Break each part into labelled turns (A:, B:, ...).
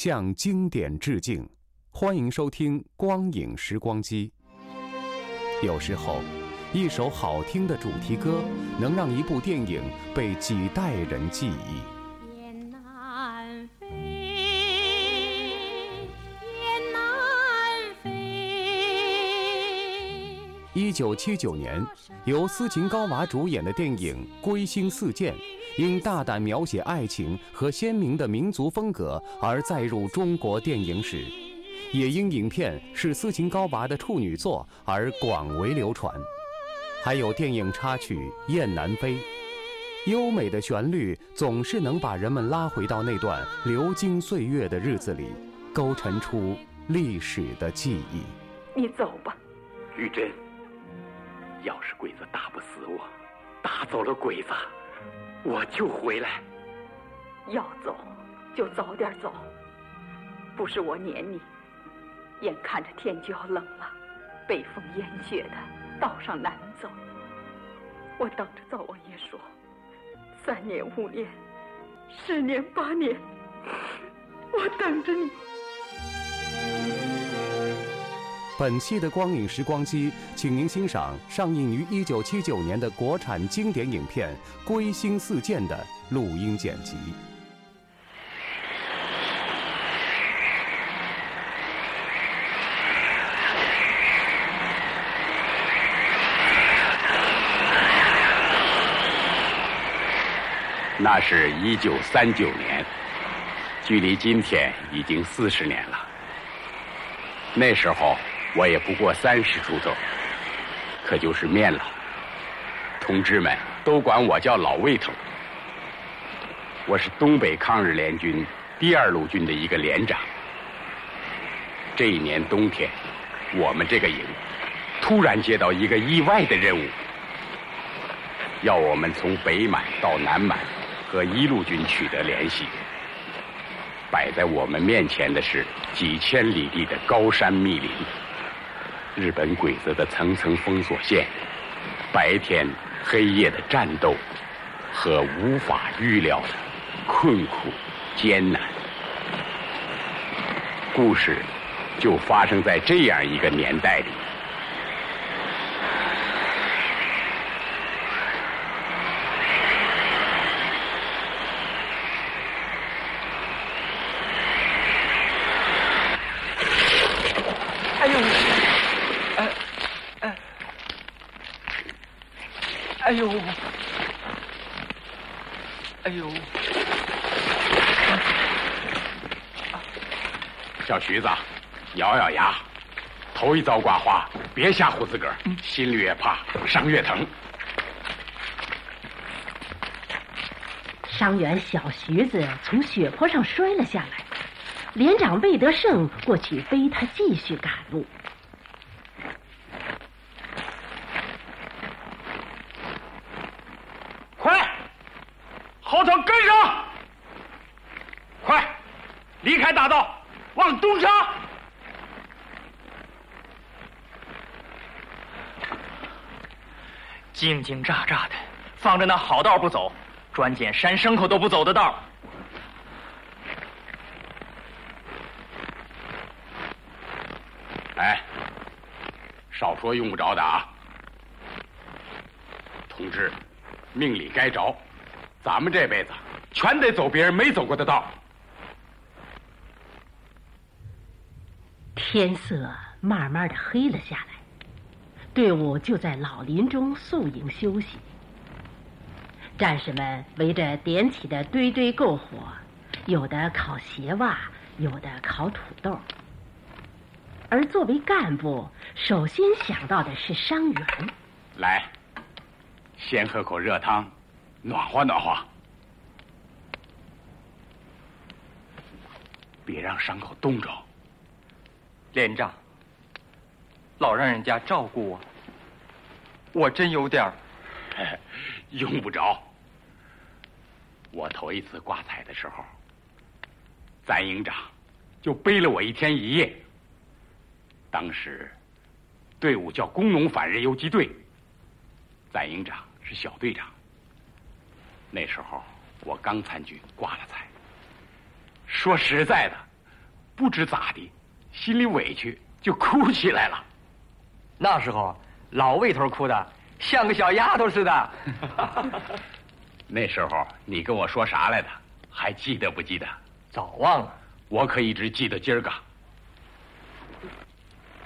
A: 向经典致敬，欢迎收听《光影时光机》。有时候，一首好听的主题歌能让一部电影被几代人记忆。九七九年，由斯琴高娃主演的电影《归心似箭》。因大胆描写爱情和鲜明的民族风格而载入中国电影史，也因影片是斯琴高娃的处女作而广为流传。还有电影插曲《雁南飞》，优美的旋律总是能把人们拉回到那段流金岁月的日子里，勾陈出历史的记忆。
B: 你走吧，
C: 玉珍。要是鬼子打不死我，打走了鬼子。我就回来。
B: 要走，就早点走。不是我撵你，眼看着天就要冷了，北风严雪的，道上难走。我等着灶王爷说，三年五年，十年八年，我等着你。
A: 本期的光影时光机，请您欣赏上映于一九七九年的国产经典影片《归心似箭》的录音剪辑。
C: 那是一九三九年，距离今天已经四十年了。那时候。我也不过三十出头，可就是面了。同志们都管我叫老魏头。我是东北抗日联军第二路军的一个连长。这一年冬天，我们这个营突然接到一个意外的任务，要我们从北满到南满和一路军取得联系。摆在我们面前的是几千里地的高山密林。日本鬼子的层层封锁线，白天黑夜的战斗和无法预料的困苦艰难，故事就发生在这样一个年代里。
D: 哎呦！哎呦！
C: 小徐子，咬咬牙，头一遭刮花，别吓唬自个儿，心里越怕，伤越疼。
E: 伤员小徐子从血坡上摔了下来，连长魏德胜过去背他继续赶路。
C: 大道往东杀，
F: 惊惊乍乍的，放着那好道不走，专捡山牲口都不走的道。
C: 哎，少说用不着的啊，同志，命里该着，咱们这辈子全得走别人没走过的道。
E: 天色慢慢的黑了下来，队伍就在老林中宿营休息。战士们围着点起的堆堆篝火，有的烤鞋袜，有的烤土豆。而作为干部，首先想到的是伤员。
C: 来，先喝口热汤，暖和暖和。别让伤口冻着。
D: 连长，老让人家照顾我，我真有点儿。
C: 用不着。我头一次挂彩的时候，咱营长就背了我一天一夜。当时队伍叫工农反日游击队，咱营长是小队长。那时候我刚参军，挂了彩。说实在的，不知咋的，心里委屈就哭起来了。
D: 那时候老魏头哭的像个小丫头似的。
C: 那时候你跟我说啥来的？还记得不记得？
D: 早忘了。
C: 我可一直记得今儿个。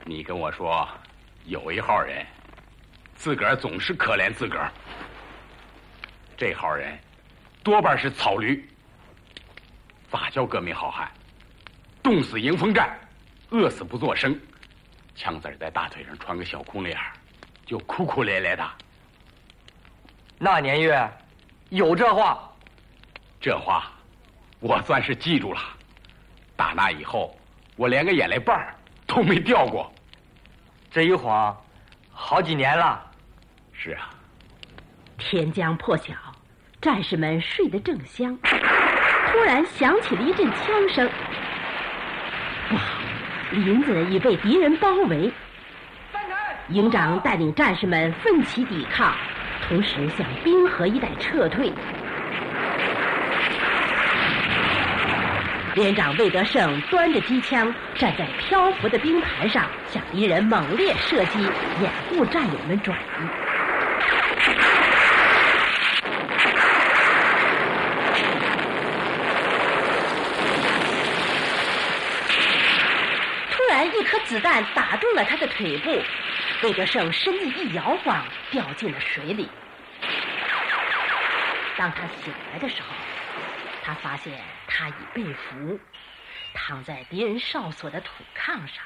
C: 你跟我说，有一号人，自个儿总是可怜自个儿。这号人，多半是草驴。咋叫革命好汉？冻死迎风站，饿死不作声。枪子儿在大腿上穿个小裤那样，就哭哭咧咧的。
D: 那年月，有这话。
C: 这话，我算是记住了。打那以后，我连个眼泪瓣儿都没掉过。
D: 这一晃，好几年了。
C: 是啊。
E: 天将破晓，战士们睡得正香。突然响起了一阵枪声，林子已被敌人包围。营长带领战士们奋起抵抗，同时向滨河一带撤退。连长魏德胜端着机枪站在漂浮的冰盘上，向敌人猛烈射击，掩护战友们转移。颗子弹打中了他的腿部，魏德胜身子一摇晃，掉进了水里。当他醒来的时候，他发现他已被俘，躺在敌人哨所的土炕上。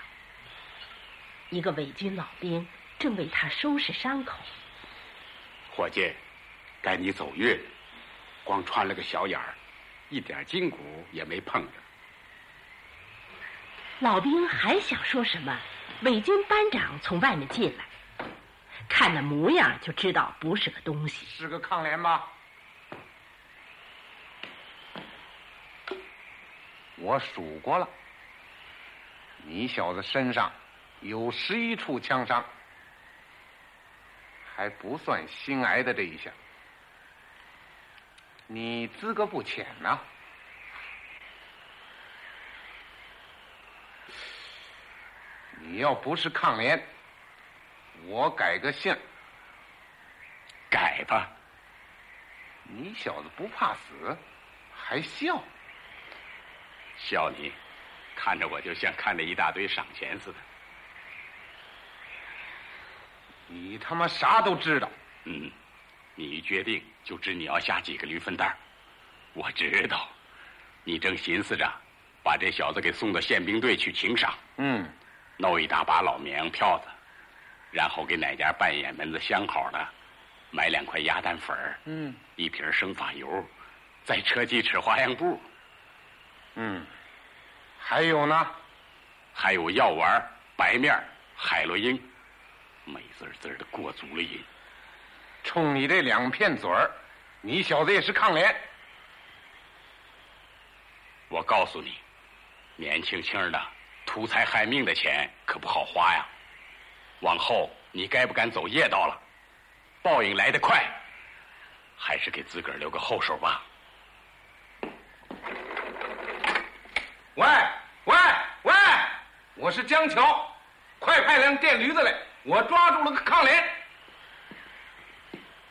E: 一个伪军老兵正为他收拾伤口。
C: 伙计，该你走运，光穿了个小眼儿，一点筋骨也没碰着。
E: 老兵还想说什么，伪军班长从外面进来，看那模样就知道不是个东西。
G: 是个抗联吧？我数过了，你小子身上有十一处枪伤，还不算心挨的这一下。你资格不浅呐。你要不是抗联，我改个姓。
C: 改吧。
G: 你小子不怕死，还笑？
C: 笑你，看着我就像看着一大堆赏钱似的。
G: 你他妈啥都知道。
C: 嗯，你一决定就知你要下几个驴粪蛋我知道，你正寻思着把这小子给送到宪兵队去请赏。
G: 嗯。
C: 弄一大把老绵羊票子，然后给哪家扮演门子相好的买两块鸭蛋粉
G: 嗯，
C: 一瓶生发油，再车几尺花样布。
G: 嗯，还有呢，
C: 还有药丸、白面、海洛因，美滋滋的过足了瘾。
G: 冲你这两片嘴儿，你小子也是抗联。
C: 我告诉你，年轻轻的。图财害命的钱可不好花呀！往后你该不敢走夜道了，报应来得快，还是给自个儿留个后手吧。
G: 喂喂喂，我是江桥，快派辆电驴子来，我抓住了个抗联。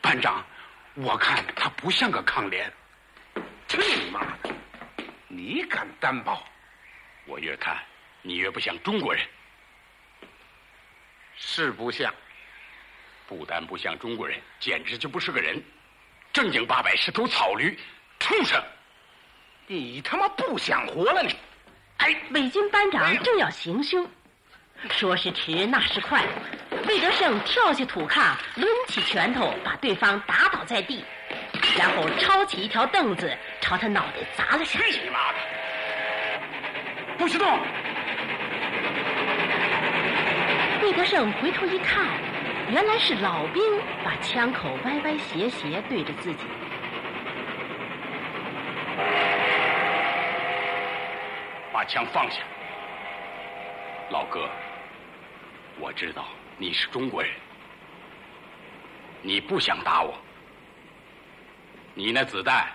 C: 班长，我看他不像个抗联。
G: 去你妈的！你敢担保？
C: 我越看。你越不像中国人。
G: 是不像，
C: 不但不像中国人，简直就不是个人，正经八百是头草驴，畜生！
G: 你他妈不想活了你！
E: 哎，伪军班长正要行凶，说时迟，那时快，魏德胜跳下土炕，抡起拳头把对方打倒在地，然后抄起一条凳子朝他脑袋砸了下去。
C: 你妈的！
G: 不许动！
E: 魏德胜回头一看，原来是老兵把枪口歪歪斜斜对着自己。
C: 把枪放下，老哥。我知道你是中国人，你不想打我，你那子弹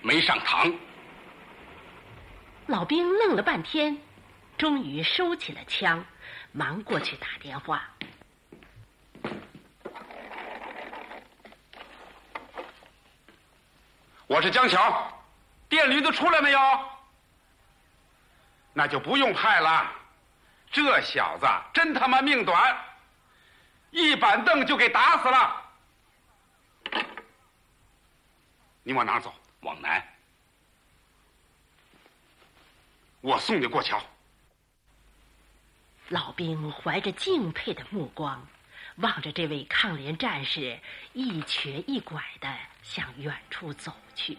C: 没上膛。
E: 老兵愣了半天，终于收起了枪，忙过去打电话。
G: 我是江桥，电驴子出来没有？那就不用派了。这小子真他妈命短，一板凳就给打死了。你往哪走？
C: 往南。
G: 我送你过桥。
E: 老兵怀着敬佩的目光，望着这位抗联战士一瘸一拐的向远处走去。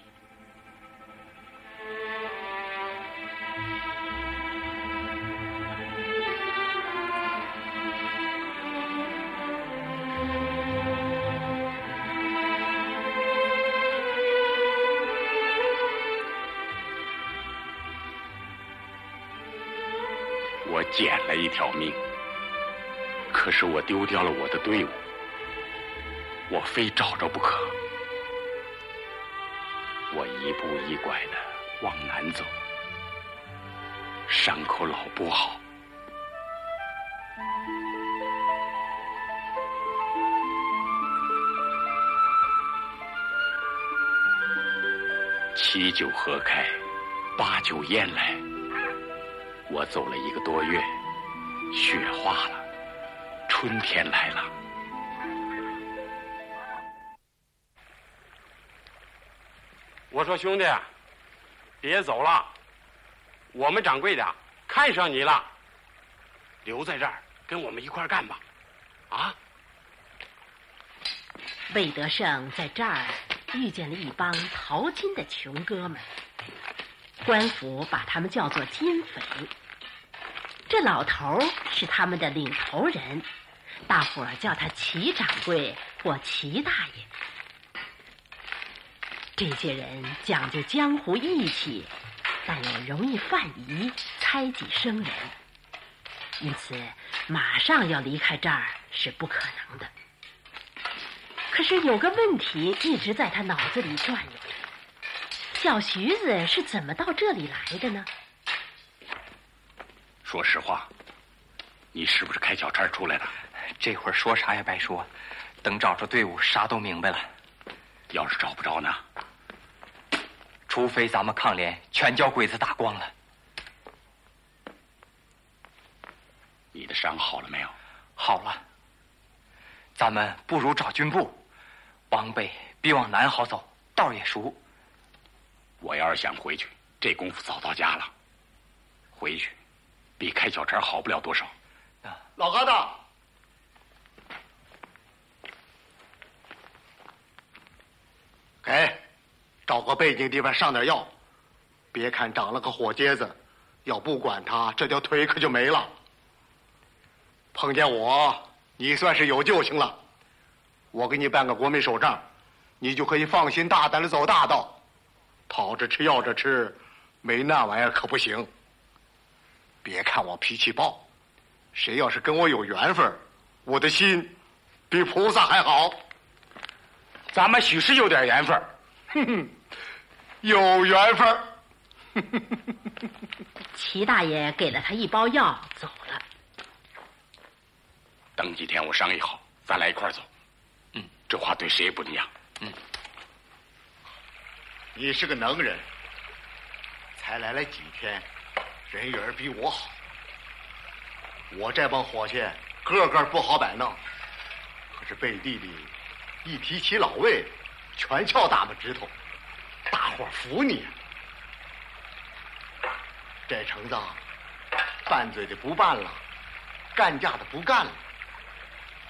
C: 捡了一条命，可是我丢掉了我的队伍，我非找着不可。我一步一拐的往南走，伤口老不好。七九河开，八九雁来。我走了一个多月，雪化了，春天来了。
G: 我说兄弟，别走了，我们掌柜的看上你了，留在这儿跟我们一块干吧，啊！
E: 魏德胜在这儿遇见了一帮淘金的穷哥们。官府把他们叫做金匪，这老头是他们的领头人，大伙儿叫他齐掌柜或齐大爷。这些人讲究江湖义气，但也容易犯疑、猜忌生人，因此马上要离开这儿是不可能的。可是有个问题一直在他脑子里转悠。小徐子是怎么到这里来的呢？
C: 说实话，你是不是开小差出来的？
D: 这会儿说啥也白说，等找着队伍，啥都明白了。
C: 要是找不着呢？
D: 除非咱们抗联全叫鬼子打光了。
C: 你的伤好了没有？
D: 好了。咱们不如找军部，往北比往南好走，道也熟。
C: 我要是想回去，这功夫早到家了。回去，比开小差好不了多少。
H: 老疙瘩，给，找个背景地方上点药。别看长了个火疖子，要不管他，这条腿可就没了。碰见我，你算是有救星了。我给你办个国民手账，你就可以放心大胆的走大道。讨着吃，要着吃，没那玩意儿可不行。别看我脾气暴，谁要是跟我有缘分，我的心比菩萨还好。
G: 咱们许是有点缘分，
H: 哼哼，有缘分。
E: 齐大爷给了他一包药，走了。
C: 等几天我商议好，咱俩一块走。嗯，这话对谁也不一样。嗯。
H: 你是个能人，才来了几天，人缘比我好。我这帮伙计个个不好摆弄。可是背地里一提起老魏，全翘大拇指头，大伙服你。这橙子拌嘴的不拌了，干架的不干了，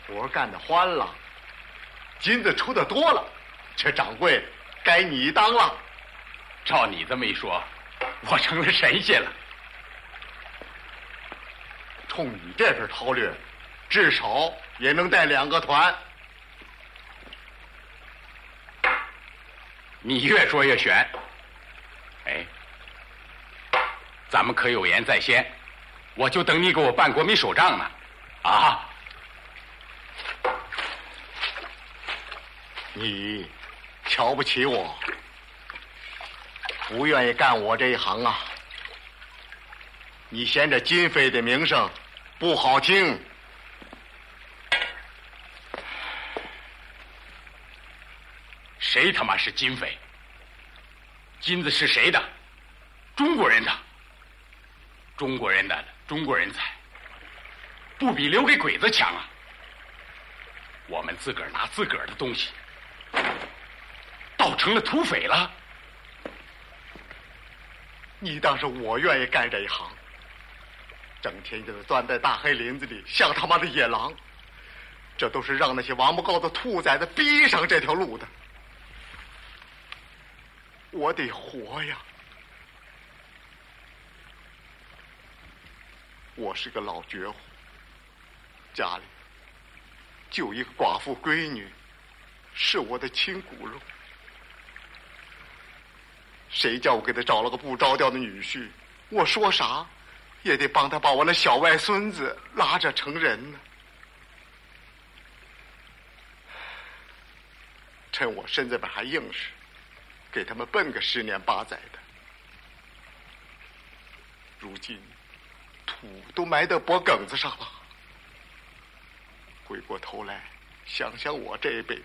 H: 活干的欢了，金子出的多了，这掌柜该你当了。
C: 照你这么一说，我成了神仙了。
H: 冲你这份韬略，至少也能带两个团。
C: 你越说越悬。哎，咱们可有言在先，我就等你给我办国民手账呢。啊！
H: 你瞧不起我，不愿意干我这一行啊？你嫌这金飞的名声不好听？
C: 谁他妈是金匪？金子是谁的？中国人的。中国人的中国人才，不比留给鬼子强啊！我们自个儿拿自个儿的东西，倒成了土匪了。
H: 你当是我愿意干这一行？整天就是钻在大黑林子里，像他妈的野狼。这都是让那些王八羔子、兔崽子逼上这条路的。我得活呀！我是个老绝户，家里就一个寡妇闺女，是我的亲骨肉。谁叫我给他找了个不着调的女婿？我说啥也得帮他把我那小外孙子拉着成人呢。趁我身子边还硬实，给他们奔个十年八载的。如今土都埋到脖梗子上了，回过头来想想我这一辈子，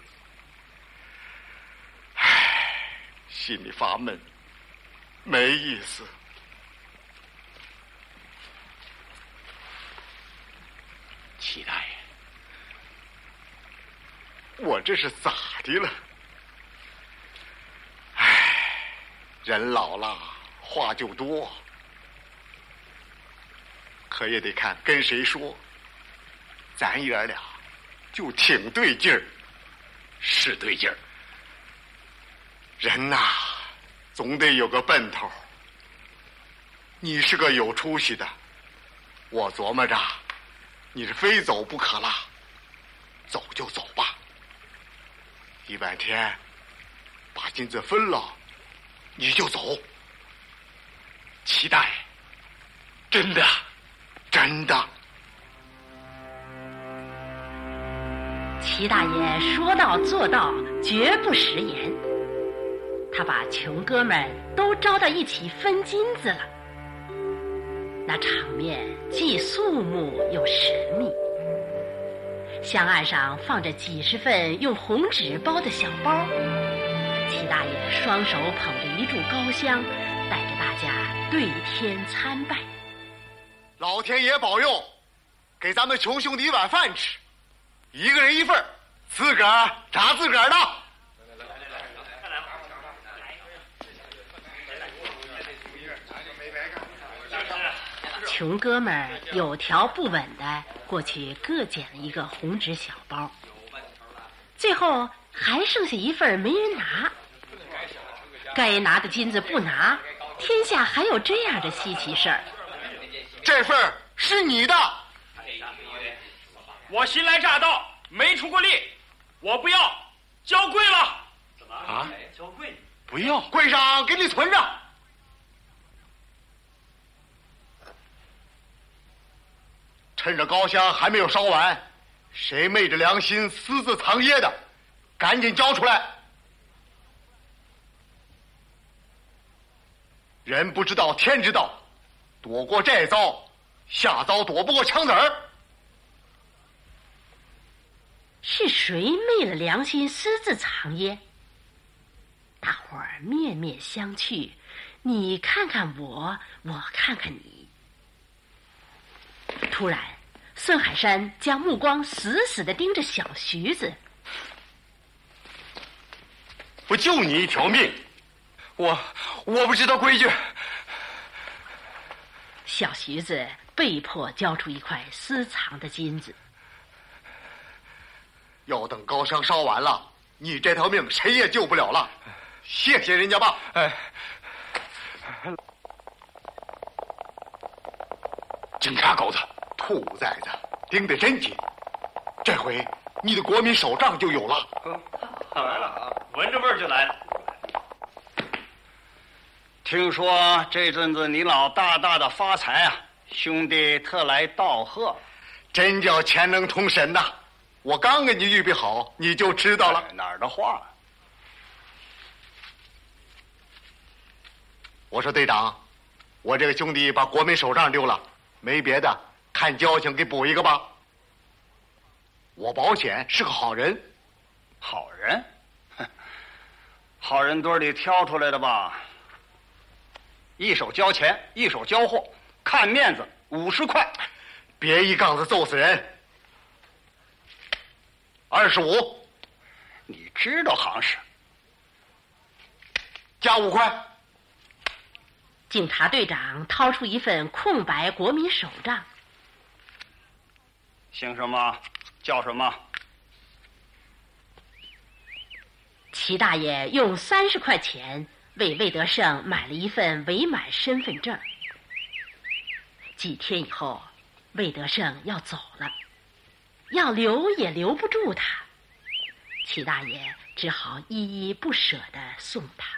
H: 唉，心里发闷，没意思。
C: 齐大爷，
H: 我这是咋的了？唉，人老了话就多，可也得看跟谁说。咱爷俩就挺对劲儿，
C: 是对劲儿。
H: 人呐，总得有个奔头。你是个有出息的，我琢磨着你是非走不可了。走就走吧。一万天把金子分了，你就走。
C: 齐大爷，真的，
H: 真的。
E: 齐大爷说到做到，绝不食言。他把穷哥们都招到一起分金子了，那场面既肃穆又神秘。香案上放着几十份用红纸包的小包，齐大爷双手捧着一炷高香，带着大家对天参拜。
H: 老天爷保佑，给咱们穷兄弟一碗饭吃，一个人一份自个儿炸自个儿的。
E: 穷哥们儿有条不紊的过去各捡了一个红纸小包，最后还剩下一份没人拿。该拿的金子不拿，天下还有这样的稀奇事儿。
H: 这份是你的。
F: 我新来乍到，没出过力，我不要，交贵了。
G: 啊？
F: 交贵？
G: 不要，
H: 柜上给你存着。趁着高香还没有烧完，谁昧着良心私自藏掖的，赶紧交出来！人不知道天知道，躲过这遭，下遭躲不过枪子儿。
E: 是谁昧了良心私自藏掖？大伙儿面面相觑，你看看我，我看看你。突然，孙海山将目光死死的盯着小徐子。
G: 我救你一条命，
D: 我我不知道规矩。
E: 小徐子被迫交出一块私藏的金子。
H: 要等高香烧完了，你这条命谁也救不了了。谢谢人家吧。
D: 哎，
G: 警察狗子，
H: 兔崽子，盯得真紧。这回你的国民手杖就有了。
F: 来了啊，闻着味儿就来了。听说这阵子你老大大的发财啊，兄弟特来道贺，
H: 真叫钱能通神呐！我刚给你预备好，你就知道了。
F: 哪儿的话？
H: 我说队长，我这个兄弟把国民手杖丢了，没别的，看交情给补一个吧。我保险是个好人，
F: 好人，好人堆里挑出来的吧？一手交钱，一手交货，看面子，五十块，
H: 别一杠子揍死人。二十五，
F: 你知道行市，
H: 加五块。
E: 警察队长掏出一份空白国民手账。
F: 姓什么？叫什么？
E: 齐大爷用三十块钱为魏德胜买了一份伪满身份证。几天以后，魏德胜要走了，要留也留不住他，齐大爷只好依依不舍的送他。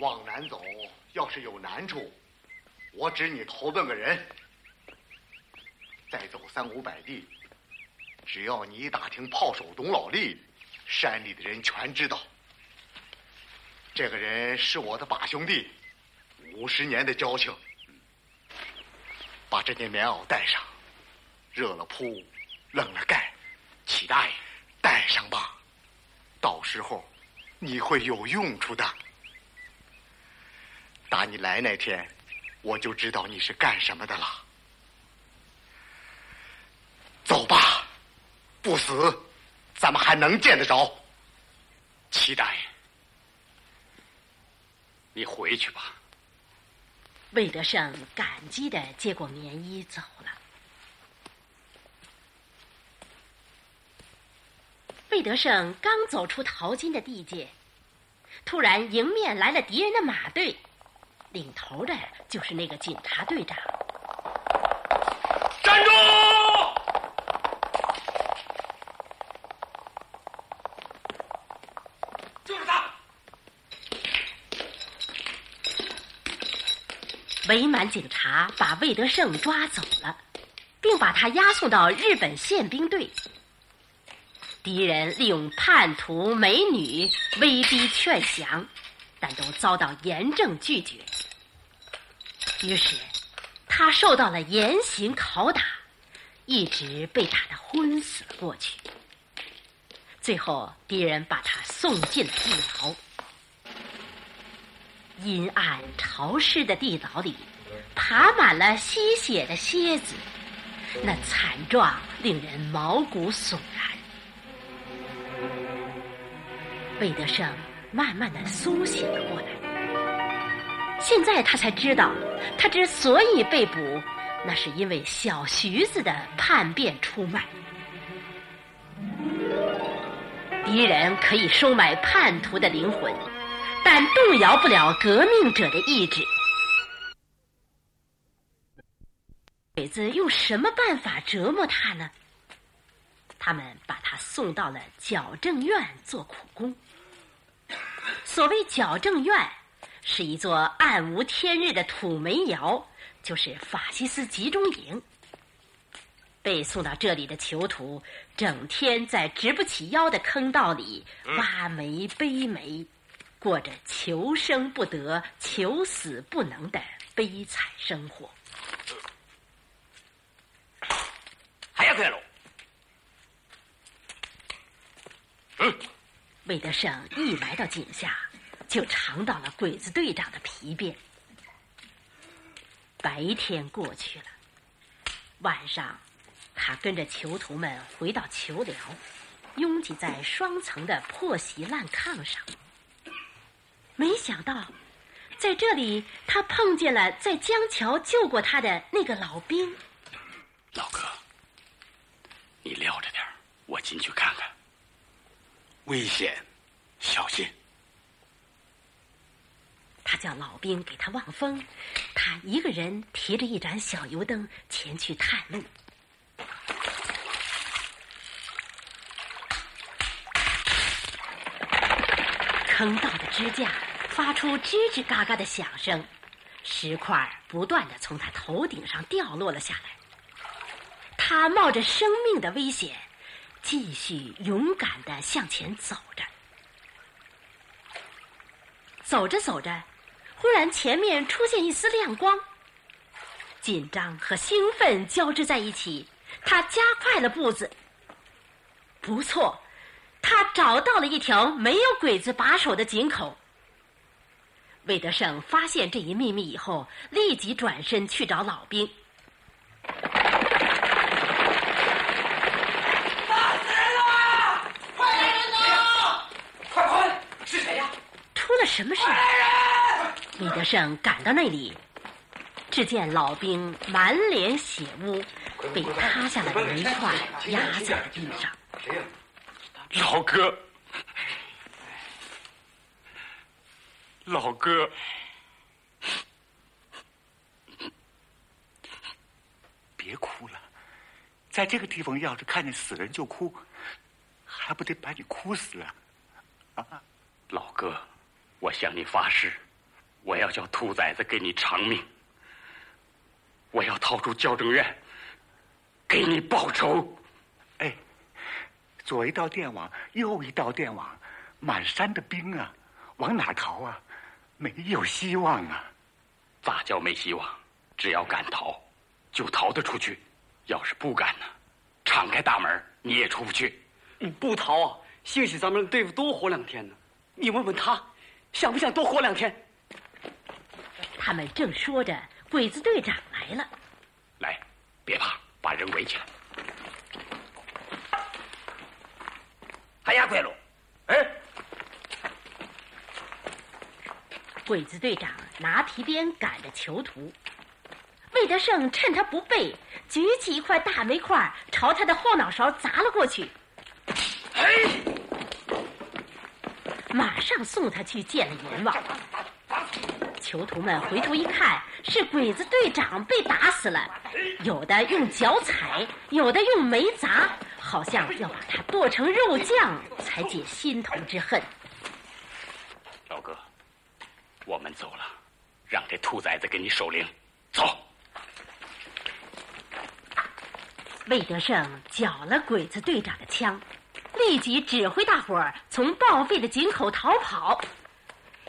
H: 往南走。要是有难处，我指你投奔个人，再走三五百地，只要你打听炮手董老力，山里的人全知道。这个人是我的把兄弟，五十年的交情。把这件棉袄带上，热了铺，冷了盖。
G: 齐大爷，
H: 带上吧，到时候你会有用处的。打你来那天，我就知道你是干什么的了。走吧，不死，咱们还能见得着。
G: 齐大爷，你回去吧。
E: 魏德胜感激的接过棉衣走了。魏德胜刚走出淘金的地界，突然迎面来了敌人的马队。领头的就是那个警察队长。
G: 站住！就是他。
E: 伪满警察把魏德胜抓走了，并把他押送到日本宪兵队。敌人利用叛徒、美女威逼劝降，但都遭到严正拒绝。于是，他受到了严刑拷打，一直被打得昏死了过去。最后，敌人把他送进了地牢。阴暗潮湿的地牢里，爬满了吸血的蝎子，那惨状令人毛骨悚然。魏德胜慢慢的苏醒了过来。现在他才知道，他之所以被捕，那是因为小徐子的叛变出卖。敌人可以收买叛徒的灵魂，但动摇不了革命者的意志。鬼子用什么办法折磨他呢？他们把他送到了矫正院做苦工。所谓矫正院。是一座暗无天日的土煤窑，就是法西斯集中营。被送到这里的囚徒，整天在直不起腰的坑道里挖煤背煤，过着求生不得、求死不能的悲惨生活。
F: 还要快喽？
G: 嗯，
E: 魏德胜一来到井下。就尝到了鬼子队长的皮鞭。白天过去了，晚上他跟着囚徒们回到囚寮，拥挤在双层的破席烂炕上。没想到，在这里他碰见了在江桥救过他的那个老兵。
C: 老哥，你撂着点我进去看看。危险，小心。
E: 他叫老兵给他望风，他一个人提着一盏小油灯前去探路。坑道的支架发出吱吱嘎嘎的响声，石块不断的从他头顶上掉落了下来。他冒着生命的危险，继续勇敢的向前走着。走着走着，忽然前面出现一丝亮光。紧张和兴奋交织在一起，他加快了步子。不错。他找到了一条没有鬼子把守的井口。魏德胜发现这一秘密以后，立即转身去找老兵。
I: 打死人了！快来人呐！快快！是谁呀？
E: 出了什么事？魏德胜赶到那里，只见老兵满脸血污，被塌下来的煤块压在了地上。
C: 老哥，老哥，
J: 别哭了，在这个地方要是看见死人就哭，还不得把你哭死啊！
C: 啊，老哥，我向你发誓，我要叫兔崽子给你偿命，我要逃出校正院，给你报仇。
J: 哎。左一道电网，右一道电网，满山的兵啊，往哪逃啊？没有希望啊！
C: 咋叫没希望？只要敢逃，就逃得出去；要是不敢呢，敞开大门你也出不去。
K: 不逃啊！兴许咱们对付多活两天呢。你问问他，想不想多活两天？
E: 他们正说着，鬼子队长来了。
C: 来，别怕，把人围起来。
I: 哎！
E: 鬼子队长拿皮鞭赶着囚徒，魏德胜趁他不备，举起一块大煤块朝他的后脑勺砸了过去。
I: 哎！
E: 马上送他去见了阎王。囚徒们回头一看，是鬼子队长被打死了，有的用脚踩，有的用煤砸。好像要把他剁成肉酱，才解心头之恨。
C: 老哥，我们走了，让这兔崽子给你守灵。走。
E: 魏德胜缴了鬼子队长的枪，立即指挥大伙儿从报废的井口逃跑。